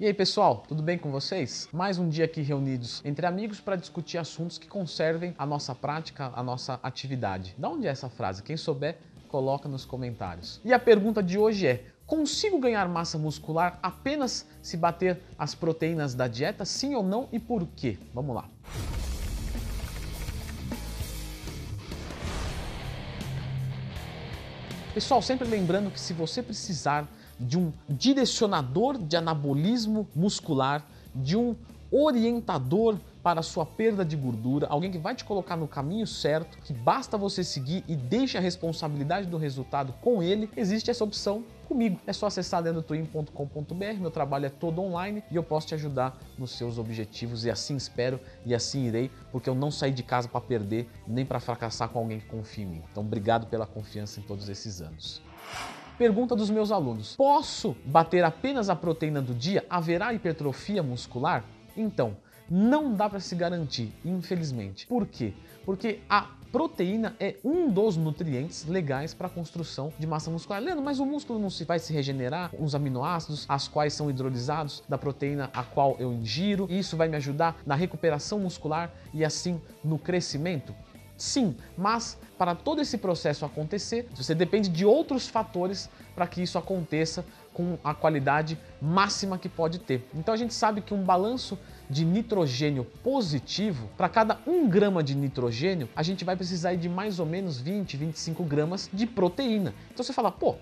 E aí pessoal, tudo bem com vocês? Mais um dia aqui reunidos entre amigos para discutir assuntos que conservem a nossa prática, a nossa atividade. Da onde é essa frase? Quem souber, coloca nos comentários. E a pergunta de hoje é: consigo ganhar massa muscular apenas se bater as proteínas da dieta? Sim ou não e por quê? Vamos lá. Pessoal, sempre lembrando que se você precisar de um direcionador de anabolismo muscular, de um orientador para a sua perda de gordura, alguém que vai te colocar no caminho certo, que basta você seguir e deixa a responsabilidade do resultado com ele, existe essa opção comigo. É só acessar dendrotwin.com.br, meu trabalho é todo online e eu posso te ajudar nos seus objetivos e assim espero e assim irei, porque eu não saí de casa para perder nem para fracassar com alguém que confia em mim. Então, obrigado pela confiança em todos esses anos. Pergunta dos meus alunos: Posso bater apenas a proteína do dia? Haverá hipertrofia muscular? Então, não dá para se garantir, infelizmente. Por quê? Porque a proteína é um dos nutrientes legais para a construção de massa muscular. Leandro, mas o músculo não se vai se regenerar os aminoácidos, as quais são hidrolisados da proteína a qual eu ingiro. Isso vai me ajudar na recuperação muscular e assim no crescimento? Sim, mas para todo esse processo acontecer, você depende de outros fatores para que isso aconteça com a qualidade máxima que pode ter. Então a gente sabe que um balanço de nitrogênio positivo, para cada 1 grama de nitrogênio, a gente vai precisar de mais ou menos 20, 25 gramas de proteína. Então você fala, pô,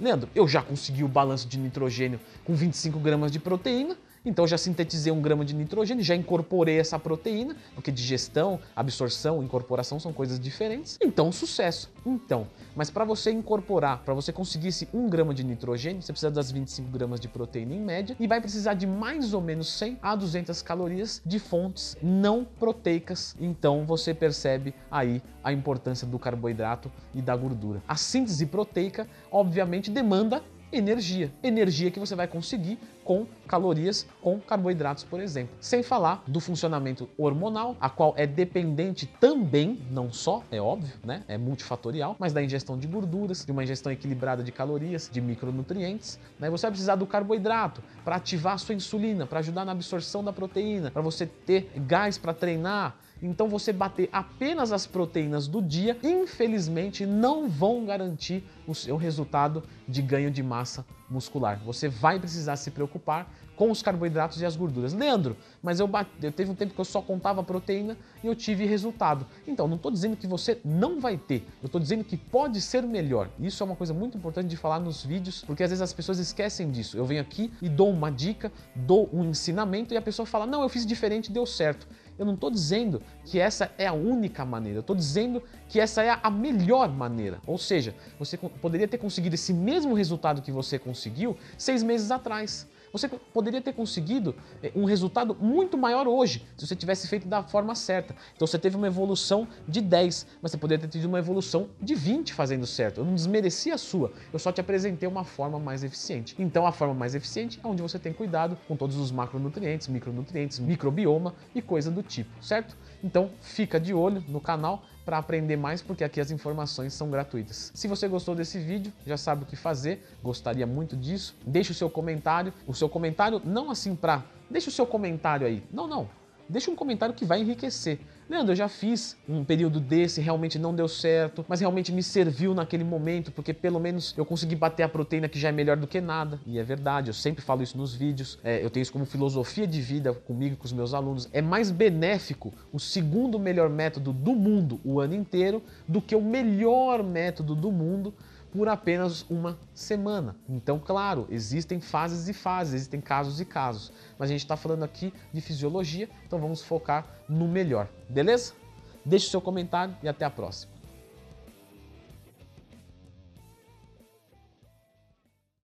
Leandro, eu já consegui o balanço de nitrogênio com 25 gramas de proteína, então já sintetizei um grama de nitrogênio, já incorporei essa proteína, porque digestão, absorção, incorporação são coisas diferentes. Então, sucesso. Então, mas para você incorporar, para você conseguir esse 1 grama de nitrogênio, você precisa das 25 gramas de proteína em média e vai precisar de mais ou menos 100 a 200 calorias de fontes não proteicas. Então, você percebe aí a importância do carboidrato e da gordura. A síntese proteica, obviamente, demanda energia. Energia que você vai conseguir com calorias, com carboidratos, por exemplo. Sem falar do funcionamento hormonal, a qual é dependente também, não só, é óbvio, né? É multifatorial, mas da ingestão de gorduras, de uma ingestão equilibrada de calorias, de micronutrientes. Né? Você vai precisar do carboidrato para ativar a sua insulina, para ajudar na absorção da proteína, para você ter gás para treinar então você bater apenas as proteínas do dia, infelizmente não vão garantir o seu resultado de ganho de massa muscular. Você vai precisar se preocupar com os carboidratos e as gorduras. Leandro, mas eu, bate, eu teve um tempo que eu só contava proteína e eu tive resultado. Então, não estou dizendo que você não vai ter, eu estou dizendo que pode ser melhor. Isso é uma coisa muito importante de falar nos vídeos, porque às vezes as pessoas esquecem disso. Eu venho aqui e dou uma dica, dou um ensinamento e a pessoa fala: Não, eu fiz diferente, deu certo. Eu não estou dizendo que essa é a única maneira, eu estou dizendo que essa é a melhor maneira. Ou seja, você poderia ter conseguido esse mesmo resultado que você conseguiu seis meses atrás. Você poderia ter conseguido eh, um resultado muito maior hoje, se você tivesse feito da forma certa. Então você teve uma evolução de 10, mas você poderia ter tido uma evolução de 20 fazendo certo. Eu não desmereci a sua, eu só te apresentei uma forma mais eficiente. Então a forma mais eficiente é onde você tem cuidado com todos os macronutrientes, micronutrientes, microbioma e coisa do tipo, certo? Então fica de olho no canal para aprender mais, porque aqui as informações são gratuitas. Se você gostou desse vídeo, já sabe o que fazer, gostaria muito disso. Deixe o seu comentário, o seu comentário não assim para... Deixe o seu comentário aí. Não, não. Deixe um comentário que vai enriquecer. Leandro, eu já fiz um período desse, realmente não deu certo, mas realmente me serviu naquele momento, porque pelo menos eu consegui bater a proteína que já é melhor do que nada. E é verdade, eu sempre falo isso nos vídeos, é, eu tenho isso como filosofia de vida comigo e com os meus alunos. É mais benéfico o segundo melhor método do mundo o ano inteiro do que o melhor método do mundo por apenas uma semana. Então, claro, existem fases e fases, existem casos e casos, mas a gente está falando aqui de fisiologia, então vamos focar no melhor, beleza? Deixe o seu comentário e até a próxima.